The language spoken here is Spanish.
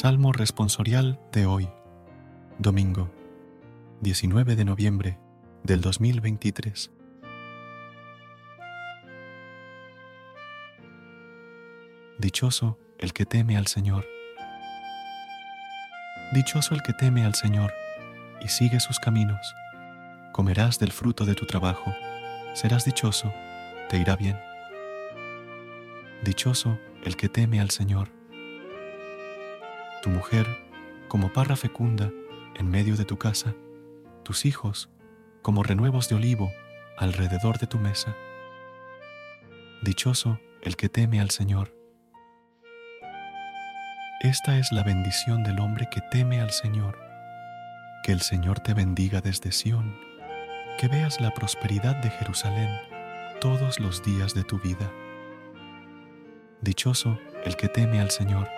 Salmo responsorial de hoy, domingo, 19 de noviembre del 2023. Dichoso el que teme al Señor. Dichoso el que teme al Señor y sigue sus caminos. Comerás del fruto de tu trabajo, serás dichoso, te irá bien. Dichoso el que teme al Señor. Tu mujer, como parra fecunda en medio de tu casa, tus hijos, como renuevos de olivo alrededor de tu mesa. Dichoso el que teme al Señor. Esta es la bendición del hombre que teme al Señor. Que el Señor te bendiga desde Sión, que veas la prosperidad de Jerusalén todos los días de tu vida. Dichoso el que teme al Señor.